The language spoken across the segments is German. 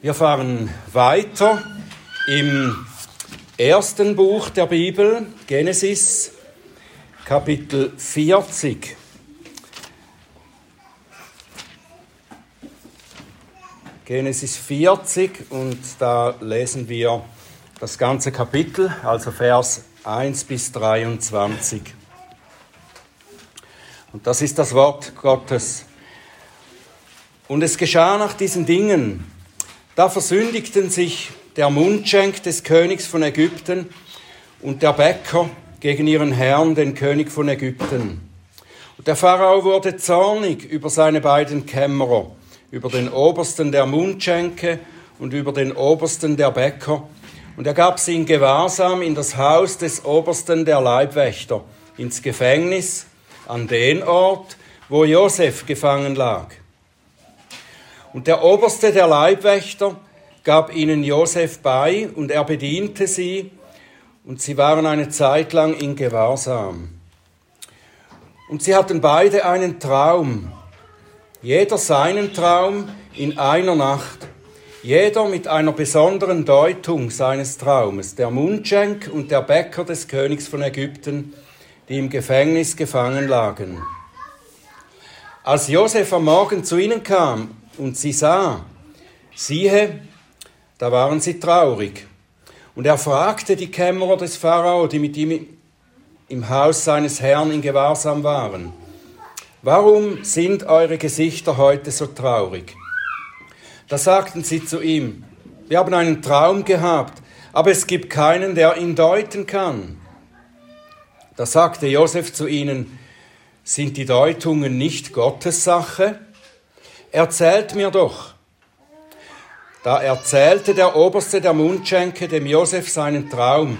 Wir fahren weiter im ersten Buch der Bibel, Genesis, Kapitel 40. Genesis 40 und da lesen wir das ganze Kapitel, also Vers 1 bis 23. Und das ist das Wort Gottes. Und es geschah nach diesen Dingen, da versündigten sich der Mundschenk des Königs von Ägypten und der Bäcker gegen ihren Herrn, den König von Ägypten. Und der Pharao wurde zornig über seine beiden Kämmerer, über den Obersten der Mundschenke und über den Obersten der Bäcker, und er gab sie in Gewahrsam in das Haus des Obersten der Leibwächter, ins Gefängnis, an den Ort, wo Josef gefangen lag. Und der Oberste der Leibwächter gab ihnen Josef bei und er bediente sie und sie waren eine Zeit lang in Gewahrsam. Und sie hatten beide einen Traum, jeder seinen Traum in einer Nacht, jeder mit einer besonderen Deutung seines Traumes, der Mundschenk und der Bäcker des Königs von Ägypten, die im Gefängnis gefangen lagen. Als Josef am Morgen zu ihnen kam und sie sah, siehe, da waren sie traurig. Und er fragte die Kämmerer des Pharao, die mit ihm im Haus seines Herrn in Gewahrsam waren, warum sind eure Gesichter heute so traurig? Da sagten sie zu ihm, wir haben einen Traum gehabt, aber es gibt keinen, der ihn deuten kann. Da sagte Josef zu ihnen, sind die Deutungen nicht Gottes Sache? Erzählt mir doch. Da erzählte der Oberste der Mundschenke dem Josef seinen Traum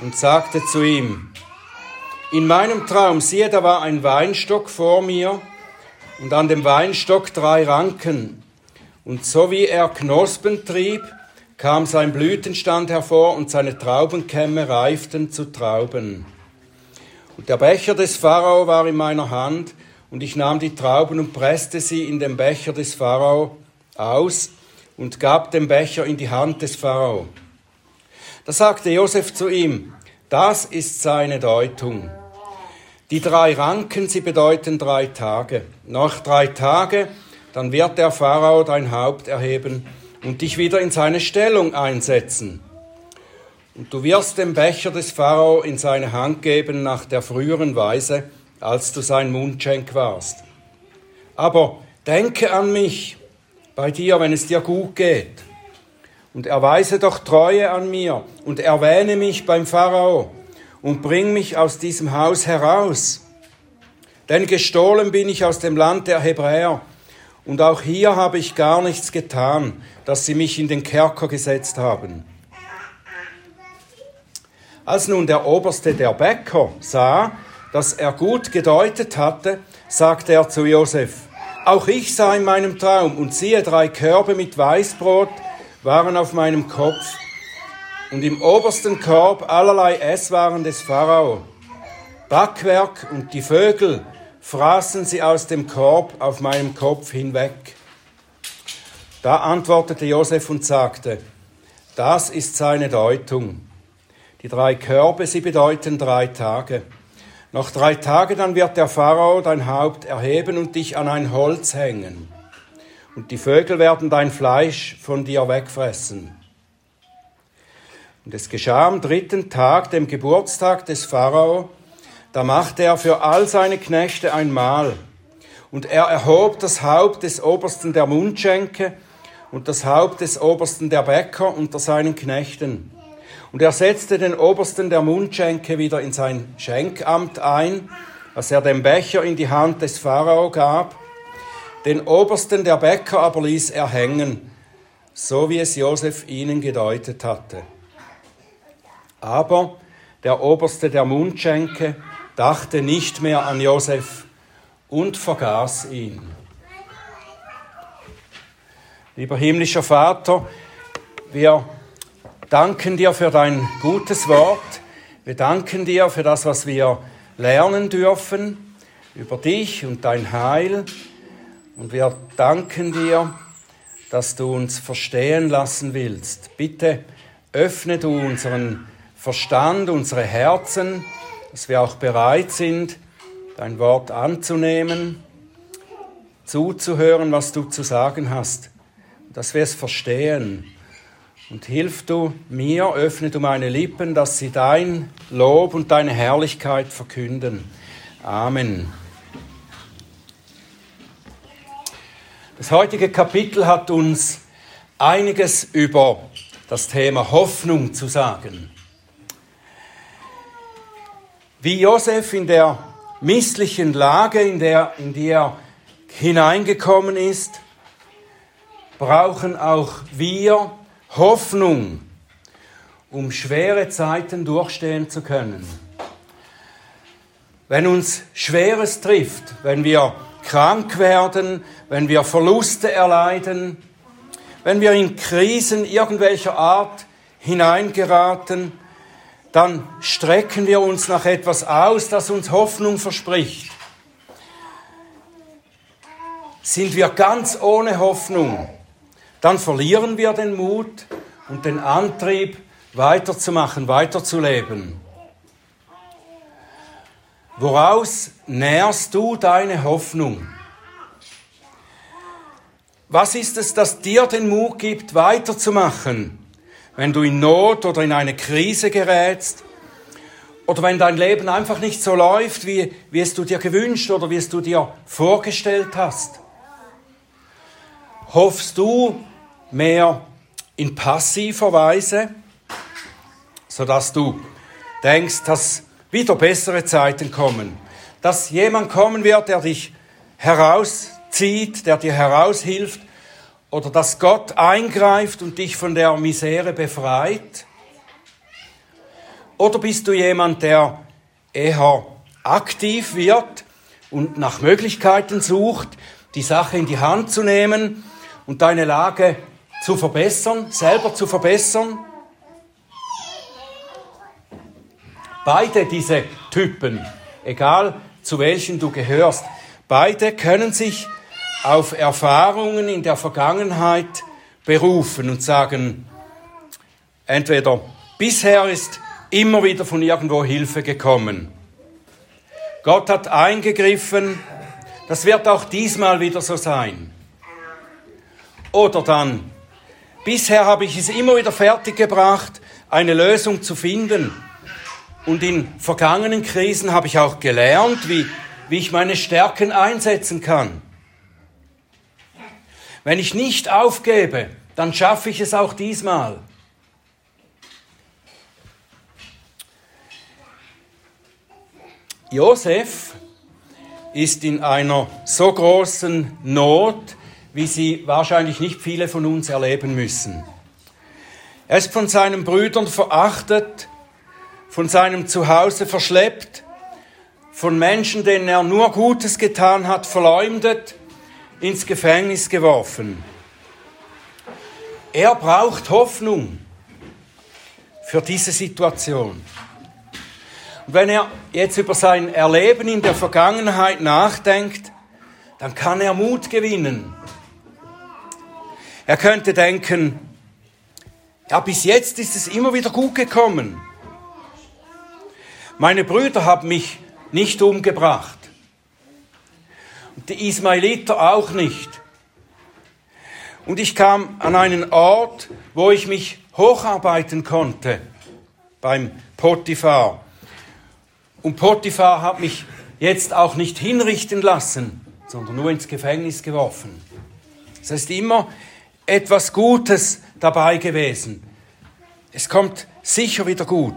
und sagte zu ihm, in meinem Traum, siehe, da war ein Weinstock vor mir und an dem Weinstock drei Ranken. Und so wie er Knospen trieb, kam sein Blütenstand hervor und seine Traubenkämme reiften zu Trauben. Und der Becher des Pharao war in meiner Hand und ich nahm die Trauben und presste sie in den Becher des Pharao aus und gab den Becher in die Hand des Pharao. Da sagte Josef zu ihm, das ist seine Deutung. Die drei Ranken, sie bedeuten drei Tage. Nach drei Tagen, dann wird der Pharao dein Haupt erheben und dich wieder in seine Stellung einsetzen. Und du wirst den Becher des Pharao in seine Hand geben nach der früheren Weise, als du sein Mundschenk warst. Aber denke an mich bei dir, wenn es dir gut geht. Und erweise doch Treue an mir und erwähne mich beim Pharao und bring mich aus diesem Haus heraus. Denn gestohlen bin ich aus dem Land der Hebräer und auch hier habe ich gar nichts getan, dass sie mich in den Kerker gesetzt haben. Als nun der Oberste der Bäcker sah, dass er gut gedeutet hatte, sagte er zu Josef, auch ich sah in meinem Traum und siehe, drei Körbe mit Weißbrot waren auf meinem Kopf und im obersten Korb allerlei Esswaren des Pharao. Backwerk und die Vögel fraßen sie aus dem Korb auf meinem Kopf hinweg. Da antwortete Josef und sagte, das ist seine Deutung. Die drei Körbe, sie bedeuten drei Tage. Nach drei Tagen dann wird der Pharao dein Haupt erheben und dich an ein Holz hängen. Und die Vögel werden dein Fleisch von dir wegfressen. Und es geschah am dritten Tag, dem Geburtstag des Pharao, da machte er für all seine Knechte ein Mahl. Und er erhob das Haupt des Obersten der Mundschenke und das Haupt des Obersten der Bäcker unter seinen Knechten. Und er setzte den Obersten der Mundschenke wieder in sein Schenkamt ein, als er den Becher in die Hand des Pharao gab. Den Obersten der Bäcker aber ließ er hängen, so wie es Josef ihnen gedeutet hatte. Aber der Oberste der Mundschenke dachte nicht mehr an Josef und vergaß ihn. Lieber himmlischer Vater, wir danken dir für dein gutes Wort. Wir danken dir für das, was wir lernen dürfen über dich und dein Heil. Und wir danken dir, dass du uns verstehen lassen willst. Bitte öffne du unseren Verstand, unsere Herzen, dass wir auch bereit sind, dein Wort anzunehmen, zuzuhören, was du zu sagen hast, dass wir es verstehen. Und hilf du mir, öffne du meine Lippen, dass sie dein Lob und deine Herrlichkeit verkünden. Amen. Das heutige Kapitel hat uns einiges über das Thema Hoffnung zu sagen. Wie Josef in der misslichen Lage, in, der, in die er hineingekommen ist, brauchen auch wir Hoffnung, um schwere Zeiten durchstehen zu können. Wenn uns Schweres trifft, wenn wir krank werden, wenn wir Verluste erleiden, wenn wir in Krisen irgendwelcher Art hineingeraten, dann strecken wir uns nach etwas aus, das uns Hoffnung verspricht. Sind wir ganz ohne Hoffnung, dann verlieren wir den Mut und den Antrieb, weiterzumachen, weiterzuleben. Woraus nährst du deine Hoffnung? Was ist es, das dir den Mut gibt, weiterzumachen, wenn du in Not oder in eine Krise gerätst? Oder wenn dein Leben einfach nicht so läuft, wie, wie es du dir gewünscht oder wie es du dir vorgestellt hast? Hoffst du mehr in passiver Weise, sodass du denkst, dass wieder bessere Zeiten kommen, dass jemand kommen wird, der dich herauszieht, der dir heraushilft, oder dass Gott eingreift und dich von der Misere befreit? Oder bist du jemand, der eher aktiv wird und nach Möglichkeiten sucht, die Sache in die Hand zu nehmen und deine Lage zu verbessern, selber zu verbessern. Beide diese Typen, egal zu welchen du gehörst, beide können sich auf Erfahrungen in der Vergangenheit berufen und sagen, entweder bisher ist immer wieder von irgendwo Hilfe gekommen. Gott hat eingegriffen, das wird auch diesmal wieder so sein. Oder dann, bisher habe ich es immer wieder fertiggebracht, eine Lösung zu finden. Und in vergangenen Krisen habe ich auch gelernt, wie, wie ich meine Stärken einsetzen kann. Wenn ich nicht aufgebe, dann schaffe ich es auch diesmal. Josef ist in einer so großen Not, wie sie wahrscheinlich nicht viele von uns erleben müssen. Er ist von seinen Brüdern verachtet, von seinem Zuhause verschleppt, von Menschen, denen er nur Gutes getan hat, verleumdet, ins Gefängnis geworfen. Er braucht Hoffnung für diese Situation. Und wenn er jetzt über sein Erleben in der Vergangenheit nachdenkt, dann kann er Mut gewinnen. Er könnte denken, ja, bis jetzt ist es immer wieder gut gekommen. Meine Brüder haben mich nicht umgebracht. Und die Ismailiter auch nicht. Und ich kam an einen Ort, wo ich mich hocharbeiten konnte, beim Potiphar. Und Potiphar hat mich jetzt auch nicht hinrichten lassen, sondern nur ins Gefängnis geworfen. Das heißt immer, etwas Gutes dabei gewesen. Es kommt sicher wieder gut.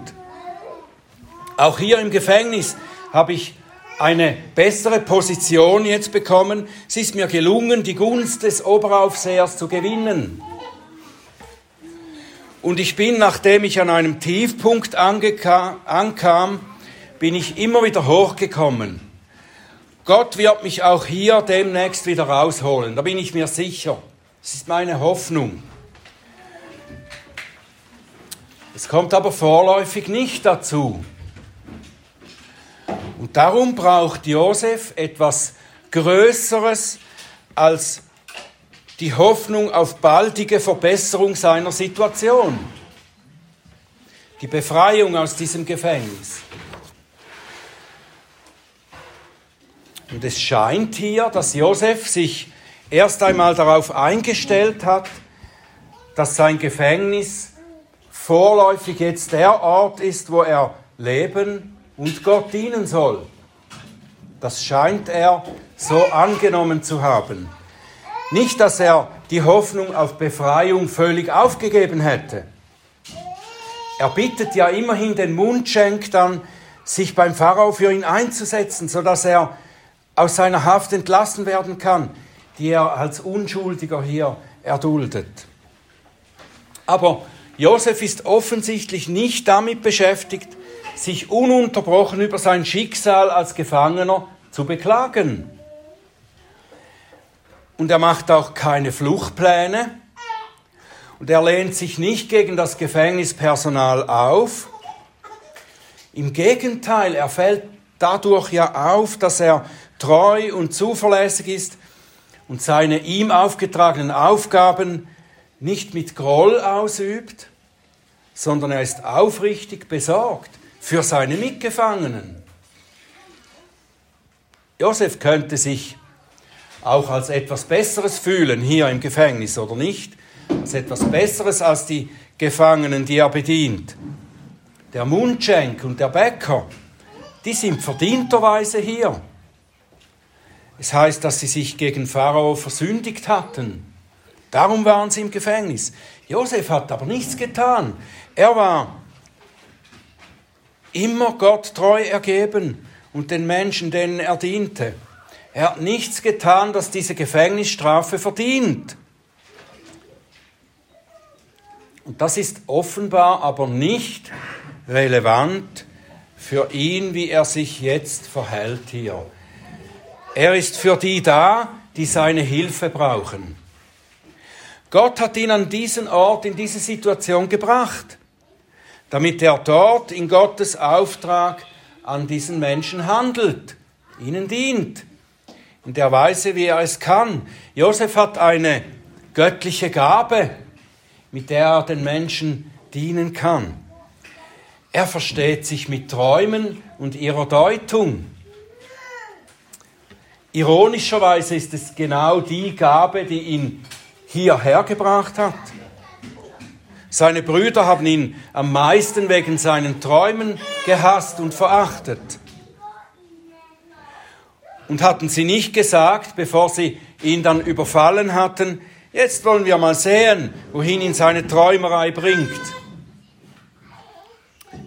Auch hier im Gefängnis habe ich eine bessere Position jetzt bekommen. Es ist mir gelungen, die Gunst des Oberaufsehers zu gewinnen. Und ich bin, nachdem ich an einem Tiefpunkt ankam, bin ich immer wieder hochgekommen. Gott wird mich auch hier demnächst wieder rausholen, da bin ich mir sicher. Das ist meine Hoffnung. Es kommt aber vorläufig nicht dazu. Und darum braucht Josef etwas Größeres als die Hoffnung auf baldige Verbesserung seiner Situation. Die Befreiung aus diesem Gefängnis. Und es scheint hier, dass Josef sich erst einmal darauf eingestellt hat, dass sein Gefängnis vorläufig jetzt der Ort ist, wo er leben und Gott dienen soll. Das scheint er so angenommen zu haben. Nicht, dass er die Hoffnung auf Befreiung völlig aufgegeben hätte. Er bittet ja immerhin den Mundschenk dann, sich beim Pharao für ihn einzusetzen, sodass er aus seiner Haft entlassen werden kann, die er als Unschuldiger hier erduldet. Aber Josef ist offensichtlich nicht damit beschäftigt, sich ununterbrochen über sein Schicksal als Gefangener zu beklagen. Und er macht auch keine Fluchtpläne. Und er lehnt sich nicht gegen das Gefängnispersonal auf. Im Gegenteil, er fällt dadurch ja auf, dass er treu und zuverlässig ist und seine ihm aufgetragenen Aufgaben nicht mit Groll ausübt, sondern er ist aufrichtig besorgt für seine Mitgefangenen. Josef könnte sich auch als etwas Besseres fühlen hier im Gefängnis, oder nicht? Als etwas Besseres als die Gefangenen, die er bedient. Der Mundschenk und der Bäcker, die sind verdienterweise hier. Es heißt, dass sie sich gegen Pharao versündigt hatten. Darum waren sie im Gefängnis. Josef hat aber nichts getan. Er war immer Gott treu ergeben und den Menschen, denen er diente. Er hat nichts getan, das diese Gefängnisstrafe verdient. Und das ist offenbar aber nicht relevant für ihn, wie er sich jetzt verhält hier. Er ist für die da, die seine Hilfe brauchen. Gott hat ihn an diesen Ort, in diese Situation gebracht, damit er dort in Gottes Auftrag an diesen Menschen handelt, ihnen dient in der Weise, wie er es kann. Josef hat eine göttliche Gabe, mit der er den Menschen dienen kann. Er versteht sich mit Träumen und ihrer Deutung. Ironischerweise ist es genau die Gabe, die ihn hierher gebracht hat. Seine Brüder haben ihn am meisten wegen seinen Träumen gehasst und verachtet. Und hatten sie nicht gesagt, bevor sie ihn dann überfallen hatten, jetzt wollen wir mal sehen, wohin ihn seine Träumerei bringt.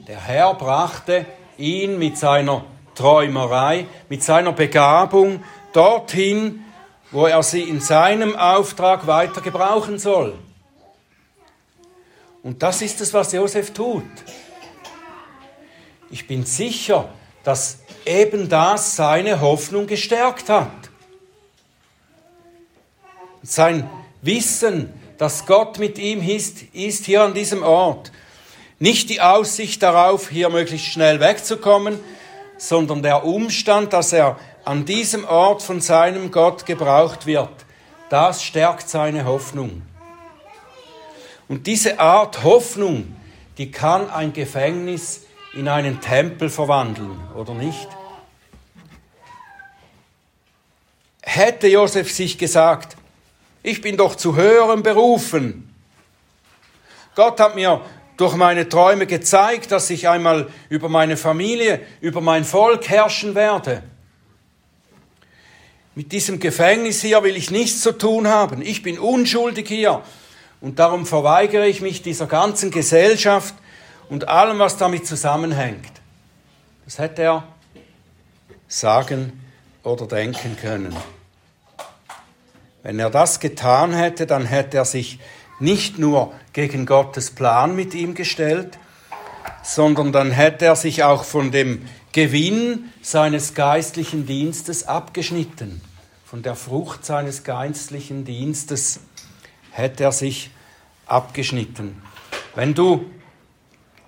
Der Herr brachte ihn mit seiner Träumerei, mit seiner Begabung dorthin, wo er sie in seinem Auftrag weiter gebrauchen soll. Und das ist es, was Josef tut. Ich bin sicher, dass eben das seine Hoffnung gestärkt hat. Sein Wissen, dass Gott mit ihm ist, ist hier an diesem Ort. Nicht die Aussicht darauf, hier möglichst schnell wegzukommen, sondern der Umstand, dass er an diesem Ort von seinem Gott gebraucht wird. Das stärkt seine Hoffnung. Und diese Art Hoffnung, die kann ein Gefängnis in einen Tempel verwandeln, oder nicht? Hätte Josef sich gesagt, ich bin doch zu höherem berufen. Gott hat mir durch meine Träume gezeigt, dass ich einmal über meine Familie, über mein Volk herrschen werde. Mit diesem Gefängnis hier will ich nichts zu tun haben. Ich bin unschuldig hier und darum verweigere ich mich dieser ganzen Gesellschaft und allem, was damit zusammenhängt. Das hätte er sagen oder denken können. Wenn er das getan hätte, dann hätte er sich nicht nur gegen Gottes Plan mit ihm gestellt, sondern dann hätte er sich auch von dem Gewinn seines geistlichen Dienstes abgeschnitten. Von der Frucht seines geistlichen Dienstes hätte er sich abgeschnitten. Wenn du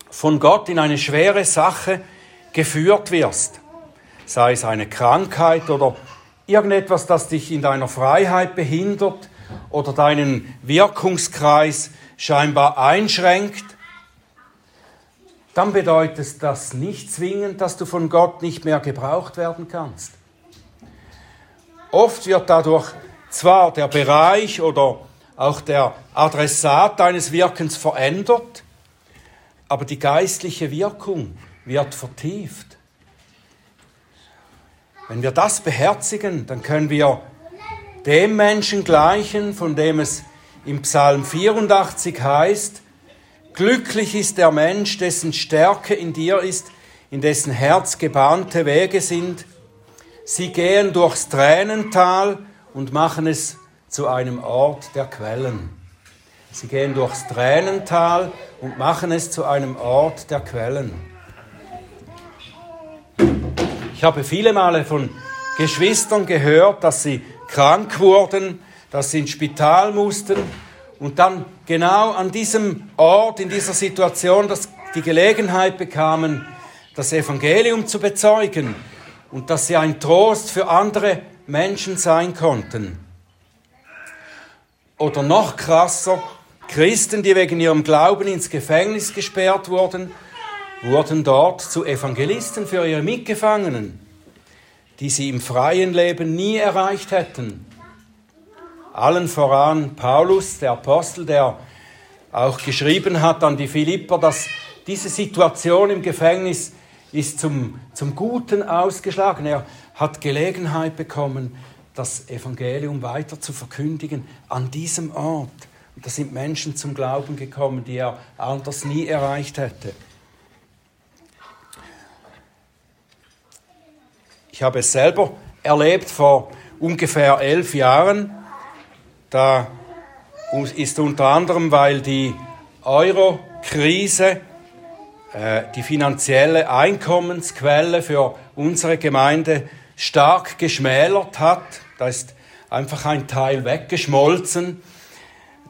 von Gott in eine schwere Sache geführt wirst, sei es eine Krankheit oder irgendetwas, das dich in deiner Freiheit behindert, oder deinen Wirkungskreis scheinbar einschränkt, dann bedeutet das nicht zwingend, dass du von Gott nicht mehr gebraucht werden kannst. Oft wird dadurch zwar der Bereich oder auch der Adressat deines Wirkens verändert, aber die geistliche Wirkung wird vertieft. Wenn wir das beherzigen, dann können wir dem Menschen gleichen, von dem es im Psalm 84 heißt, glücklich ist der Mensch, dessen Stärke in dir ist, in dessen Herz gebahnte Wege sind. Sie gehen durchs Tränental und machen es zu einem Ort der Quellen. Sie gehen durchs Tränental und machen es zu einem Ort der Quellen. Ich habe viele Male von Geschwistern gehört, dass sie krank wurden, dass sie ins Spital mussten und dann genau an diesem Ort, in dieser Situation, dass die Gelegenheit bekamen, das Evangelium zu bezeugen und dass sie ein Trost für andere Menschen sein konnten. Oder noch krasser, Christen, die wegen ihrem Glauben ins Gefängnis gesperrt wurden, wurden dort zu Evangelisten für ihre Mitgefangenen, die sie im freien Leben nie erreicht hätten. Allen voran Paulus, der Apostel, der auch geschrieben hat an die Philipper, dass diese Situation im Gefängnis ist zum, zum Guten ausgeschlagen. Er hat Gelegenheit bekommen, das Evangelium weiter zu verkündigen an diesem Ort. Und da sind Menschen zum Glauben gekommen, die er anders nie erreicht hätte. Ich habe es selber erlebt vor ungefähr elf Jahren. Da ist unter anderem, weil die Euro-Krise die finanzielle Einkommensquelle für unsere Gemeinde stark geschmälert hat. Da ist einfach ein Teil weggeschmolzen.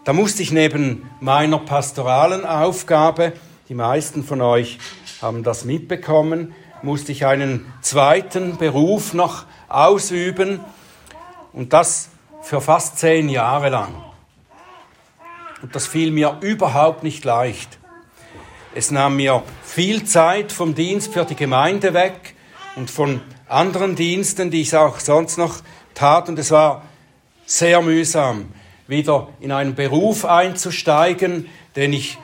Da musste ich neben meiner pastoralen Aufgabe, die meisten von euch haben das mitbekommen, musste ich einen zweiten Beruf noch ausüben und das für fast zehn Jahre lang. Und das fiel mir überhaupt nicht leicht. Es nahm mir viel Zeit vom Dienst für die Gemeinde weg und von anderen Diensten, die ich auch sonst noch tat. Und es war sehr mühsam, wieder in einen Beruf einzusteigen, den ich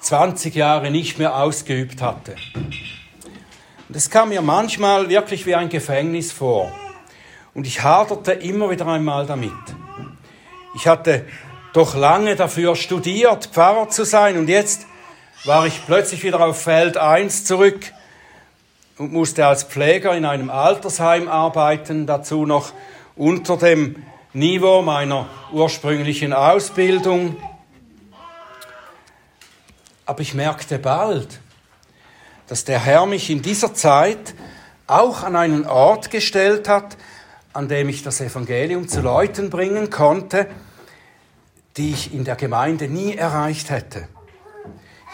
20 Jahre nicht mehr ausgeübt hatte. Und es kam mir manchmal wirklich wie ein Gefängnis vor. Und ich haderte immer wieder einmal damit. Ich hatte doch lange dafür studiert, Pfarrer zu sein und jetzt war ich plötzlich wieder auf Feld 1 zurück und musste als Pfleger in einem Altersheim arbeiten, dazu noch unter dem Niveau meiner ursprünglichen Ausbildung. Aber ich merkte bald, dass der Herr mich in dieser Zeit auch an einen Ort gestellt hat, an dem ich das Evangelium zu Leuten bringen konnte, die ich in der Gemeinde nie erreicht hätte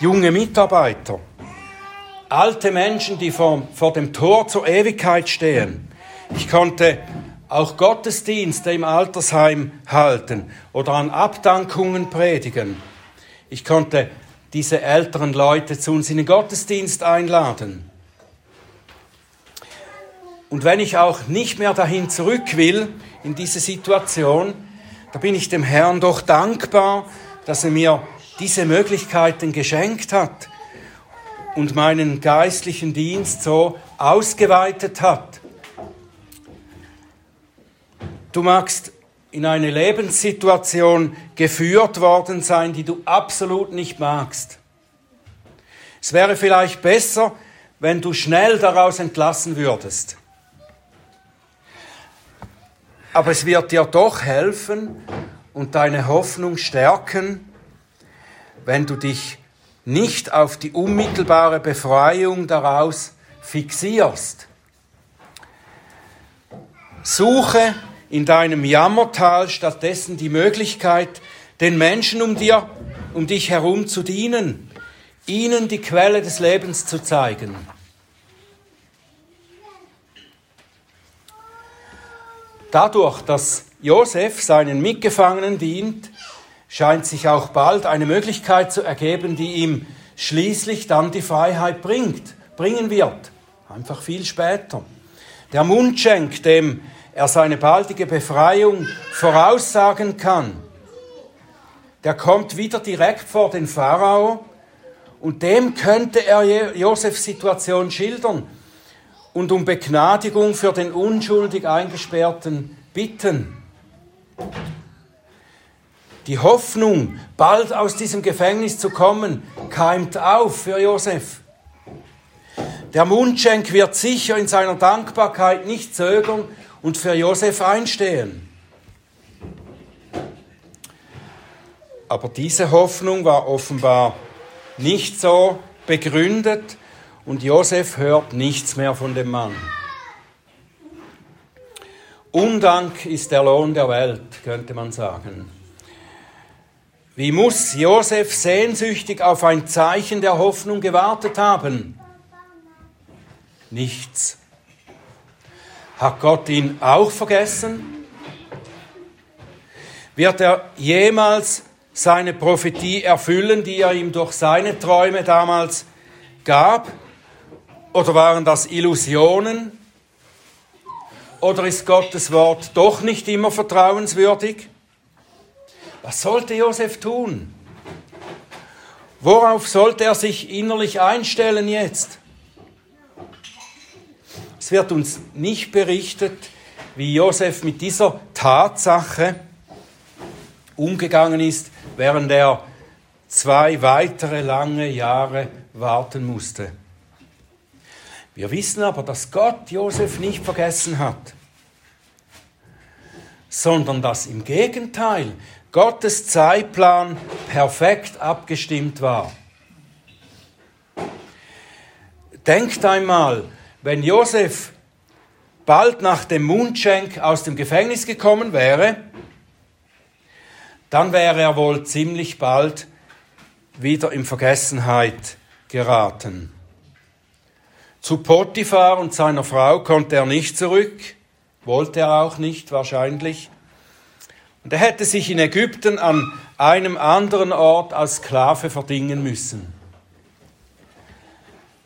junge Mitarbeiter, alte Menschen, die vor, vor dem Tor zur Ewigkeit stehen. Ich konnte auch Gottesdienste im Altersheim halten oder an Abdankungen predigen. Ich konnte diese älteren Leute zu uns in den Gottesdienst einladen. Und wenn ich auch nicht mehr dahin zurück will, in diese Situation, da bin ich dem Herrn doch dankbar, dass er mir diese Möglichkeiten geschenkt hat und meinen geistlichen Dienst so ausgeweitet hat. Du magst in eine Lebenssituation geführt worden sein, die du absolut nicht magst. Es wäre vielleicht besser, wenn du schnell daraus entlassen würdest. Aber es wird dir doch helfen und deine Hoffnung stärken, wenn du dich nicht auf die unmittelbare Befreiung daraus fixierst. Suche in deinem Jammertal stattdessen die Möglichkeit, den Menschen um dir, um dich herum zu dienen, ihnen die Quelle des Lebens zu zeigen. Dadurch, dass Josef seinen Mitgefangenen dient, scheint sich auch bald eine Möglichkeit zu ergeben, die ihm schließlich dann die Freiheit bringt, bringen wird. Einfach viel später. Der Mundschenk, dem er seine baldige Befreiung voraussagen kann, der kommt wieder direkt vor den Pharao und dem könnte er Josefs Situation schildern und um Begnadigung für den unschuldig Eingesperrten bitten. Die Hoffnung, bald aus diesem Gefängnis zu kommen, keimt auf für Josef. Der Mundschenk wird sicher in seiner Dankbarkeit nicht zögern und für Josef einstehen. Aber diese Hoffnung war offenbar nicht so begründet und Josef hört nichts mehr von dem Mann. Undank ist der Lohn der Welt, könnte man sagen. Wie muss Josef sehnsüchtig auf ein Zeichen der Hoffnung gewartet haben? Nichts. Hat Gott ihn auch vergessen? Wird er jemals seine Prophetie erfüllen, die er ihm durch seine Träume damals gab? Oder waren das Illusionen? Oder ist Gottes Wort doch nicht immer vertrauenswürdig? Was sollte Josef tun? Worauf sollte er sich innerlich einstellen jetzt? Es wird uns nicht berichtet, wie Josef mit dieser Tatsache umgegangen ist, während er zwei weitere lange Jahre warten musste. Wir wissen aber, dass Gott Josef nicht vergessen hat, sondern dass im Gegenteil Gottes Zeitplan perfekt abgestimmt war. Denkt einmal, wenn Josef bald nach dem Mundschenk aus dem Gefängnis gekommen wäre, dann wäre er wohl ziemlich bald wieder in Vergessenheit geraten. Zu Potiphar und seiner Frau konnte er nicht zurück, wollte er auch nicht wahrscheinlich. Und er hätte sich in Ägypten an einem anderen Ort als Sklave verdingen müssen.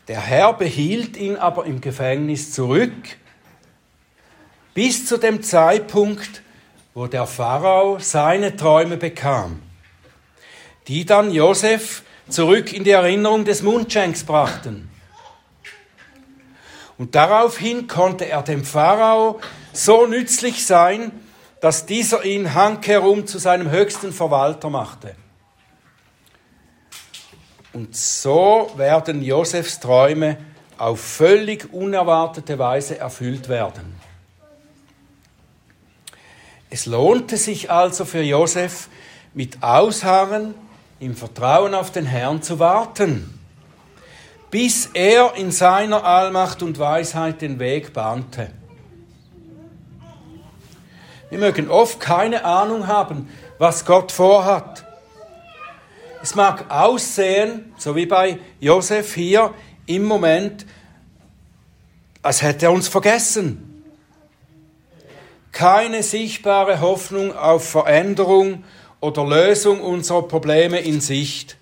Der Herr behielt ihn aber im Gefängnis zurück, bis zu dem Zeitpunkt, wo der Pharao seine Träume bekam, die dann Josef zurück in die Erinnerung des Mundschenks brachten. Und daraufhin konnte er dem Pharao so nützlich sein, dass dieser ihn handkehrum zu seinem höchsten Verwalter machte. Und so werden Josefs Träume auf völlig unerwartete Weise erfüllt werden. Es lohnte sich also für Josef, mit Ausharren im Vertrauen auf den Herrn zu warten bis er in seiner Allmacht und Weisheit den Weg bahnte. Wir mögen oft keine Ahnung haben, was Gott vorhat. Es mag aussehen, so wie bei Josef hier im Moment, als hätte er uns vergessen. Keine sichtbare Hoffnung auf Veränderung oder Lösung unserer Probleme in Sicht.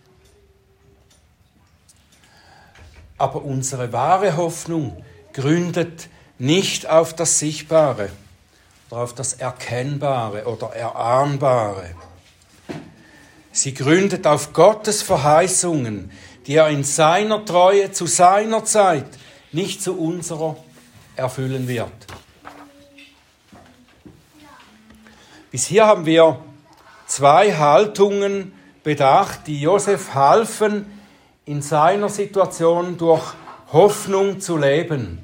Aber unsere wahre Hoffnung gründet nicht auf das Sichtbare oder auf das Erkennbare oder Erahnbare. Sie gründet auf Gottes Verheißungen, die er in seiner Treue zu seiner Zeit, nicht zu unserer, erfüllen wird. Bis hier haben wir zwei Haltungen bedacht, die Josef halfen, in seiner Situation durch Hoffnung zu leben.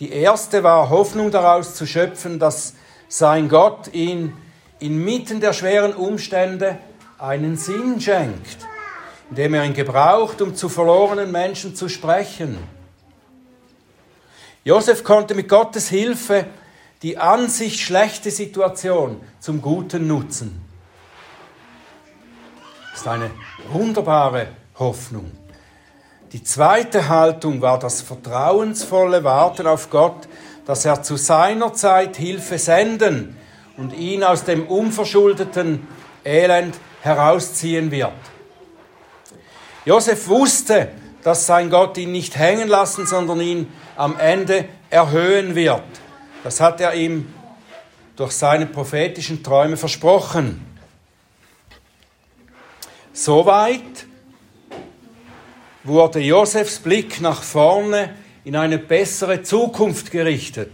Die erste war Hoffnung daraus zu schöpfen, dass sein Gott ihn inmitten der schweren Umstände einen Sinn schenkt, indem er ihn gebraucht, um zu verlorenen Menschen zu sprechen. Josef konnte mit Gottes Hilfe die an sich schlechte Situation zum Guten nutzen. Das ist eine wunderbare Hoffnung. Die zweite Haltung war das vertrauensvolle Warten auf Gtt, dass er zu seiner Zeit Hilfe senden und ihn aus dem unverschuldeten Elend herausziehen wird. Josef wusste, dass sein Gott ihn nicht hängen lassen, sondern ihn am Ende erhöhen wird. Das hat er ihm durch seine prophetischen Träume versprochen. Soweit wurde Josefs Blick nach vorne in eine bessere Zukunft gerichtet.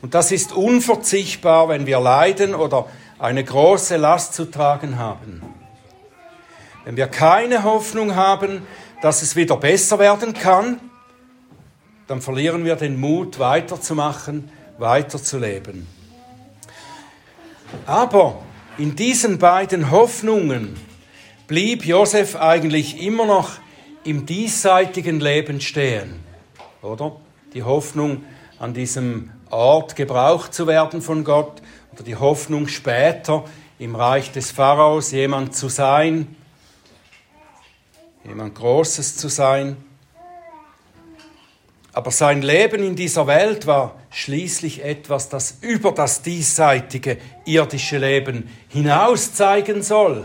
Und das ist unverzichtbar, wenn wir leiden oder eine große Last zu tragen haben. Wenn wir keine Hoffnung haben, dass es wieder besser werden kann, dann verlieren wir den Mut, weiterzumachen, weiterzuleben. Aber in diesen beiden Hoffnungen blieb Josef eigentlich immer noch im diesseitigen Leben stehen, oder? Die Hoffnung, an diesem Ort gebraucht zu werden von Gott, oder die Hoffnung, später im Reich des Pharaos jemand zu sein, jemand Großes zu sein. Aber sein Leben in dieser Welt war schließlich etwas, das über das diesseitige irdische Leben hinaus zeigen soll.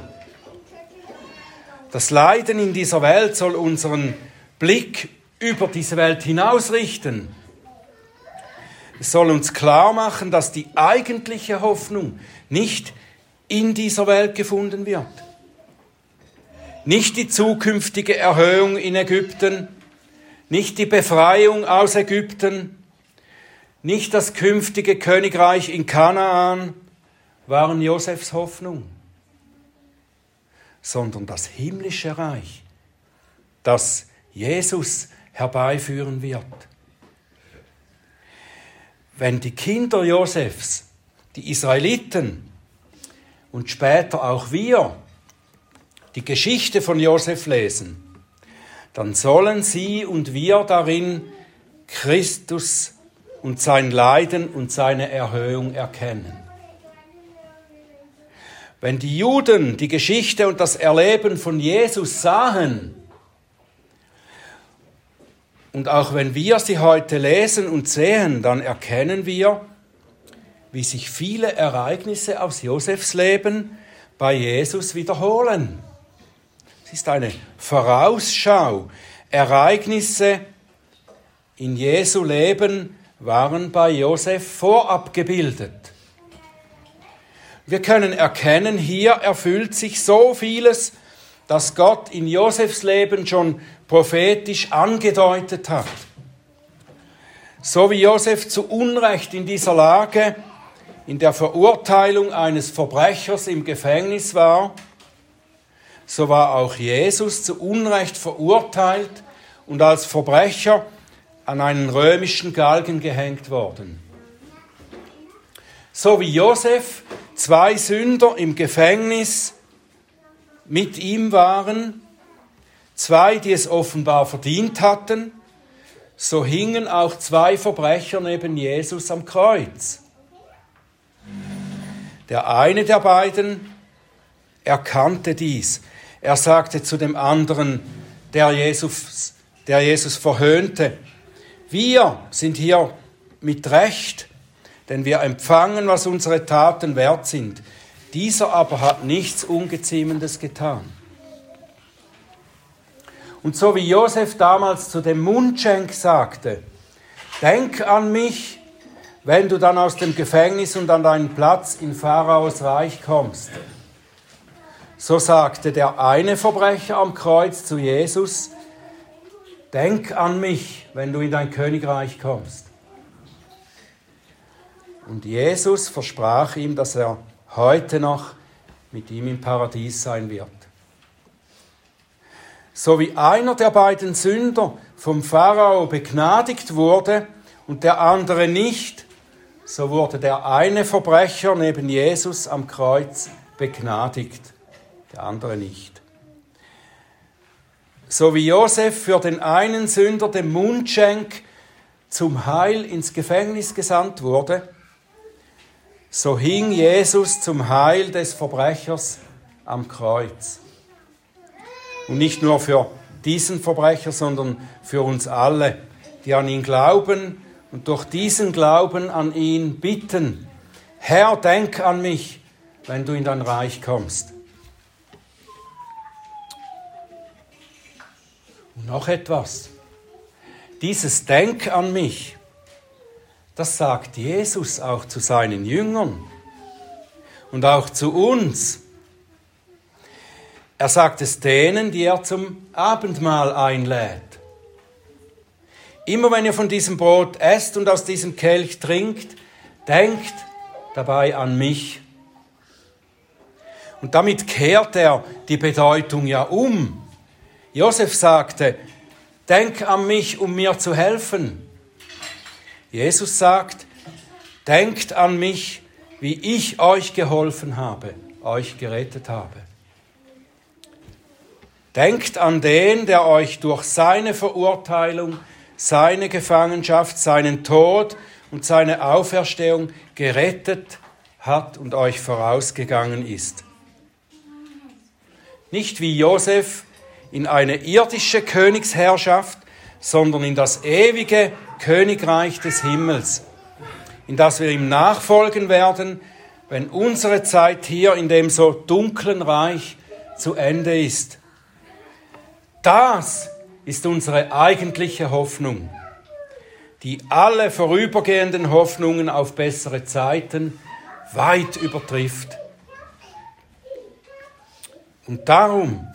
Das Leiden in dieser Welt soll unseren Blick über diese Welt hinausrichten. Es soll uns klar machen, dass die eigentliche Hoffnung nicht in dieser Welt gefunden wird. Nicht die zukünftige Erhöhung in Ägypten, nicht die Befreiung aus Ägypten, nicht das künftige Königreich in Kanaan waren Josefs Hoffnung, sondern das himmlische Reich, das Jesus herbeiführen wird. Wenn die Kinder Josefs, die Israeliten und später auch wir die Geschichte von Josef lesen, dann sollen sie und wir darin Christus und sein Leiden und seine Erhöhung erkennen. Wenn die Juden die Geschichte und das Erleben von Jesus sahen, und auch wenn wir sie heute lesen und sehen, dann erkennen wir, wie sich viele Ereignisse aus Josefs Leben bei Jesus wiederholen. Es ist eine Vorausschau. Ereignisse in Jesu Leben waren bei Josef vorab gebildet. Wir können erkennen, hier erfüllt sich so vieles, das Gott in Josefs Leben schon prophetisch angedeutet hat. So wie Josef zu Unrecht in dieser Lage, in der Verurteilung eines Verbrechers im Gefängnis war, so war auch Jesus zu Unrecht verurteilt und als Verbrecher an einen römischen Galgen gehängt worden. So wie Josef zwei Sünder im Gefängnis mit ihm waren, zwei, die es offenbar verdient hatten, so hingen auch zwei Verbrecher neben Jesus am Kreuz. Der eine der beiden erkannte dies. Er sagte zu dem anderen, der Jesus, der Jesus verhöhnte, wir sind hier mit Recht, denn wir empfangen, was unsere Taten wert sind. Dieser aber hat nichts Ungeziemendes getan. Und so wie Josef damals zu dem Mundschenk sagte, denk an mich, wenn du dann aus dem Gefängnis und an deinen Platz in Pharaos Reich kommst. So sagte der eine Verbrecher am Kreuz zu Jesus, Denk an mich, wenn du in dein Königreich kommst. Und Jesus versprach ihm, dass er heute noch mit ihm im Paradies sein wird. So wie einer der beiden Sünder vom Pharao begnadigt wurde und der andere nicht, so wurde der eine Verbrecher neben Jesus am Kreuz begnadigt, der andere nicht. So wie Josef für den einen Sünder dem Mundschenk zum Heil ins Gefängnis gesandt wurde, so hing Jesus zum Heil des Verbrechers am Kreuz. Und nicht nur für diesen Verbrecher, sondern für uns alle, die an ihn glauben und durch diesen Glauben an ihn bitten, Herr, denk an mich, wenn du in dein Reich kommst. Und noch etwas. Dieses Denk an mich, das sagt Jesus auch zu seinen Jüngern und auch zu uns. Er sagt es denen, die er zum Abendmahl einlädt. Immer wenn ihr von diesem Brot esst und aus diesem Kelch trinkt, denkt dabei an mich. Und damit kehrt er die Bedeutung ja um. Josef sagte, denk an mich, um mir zu helfen. Jesus sagt, denkt an mich, wie ich euch geholfen habe, euch gerettet habe. Denkt an den, der euch durch seine Verurteilung, seine Gefangenschaft, seinen Tod und seine Auferstehung gerettet hat und euch vorausgegangen ist. Nicht wie Josef in eine irdische Königsherrschaft, sondern in das ewige Königreich des Himmels, in das wir ihm nachfolgen werden, wenn unsere Zeit hier in dem so dunklen Reich zu Ende ist. Das ist unsere eigentliche Hoffnung, die alle vorübergehenden Hoffnungen auf bessere Zeiten weit übertrifft. Und darum,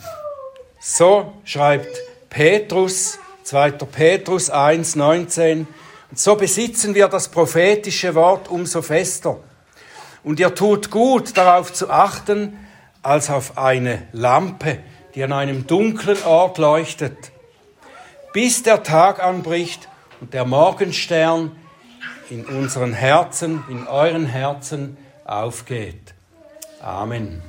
so schreibt Petrus, 2. Petrus 1, 19, und so besitzen wir das prophetische Wort umso fester. Und ihr tut gut darauf zu achten, als auf eine Lampe, die an einem dunklen Ort leuchtet, bis der Tag anbricht und der Morgenstern in unseren Herzen, in euren Herzen aufgeht. Amen.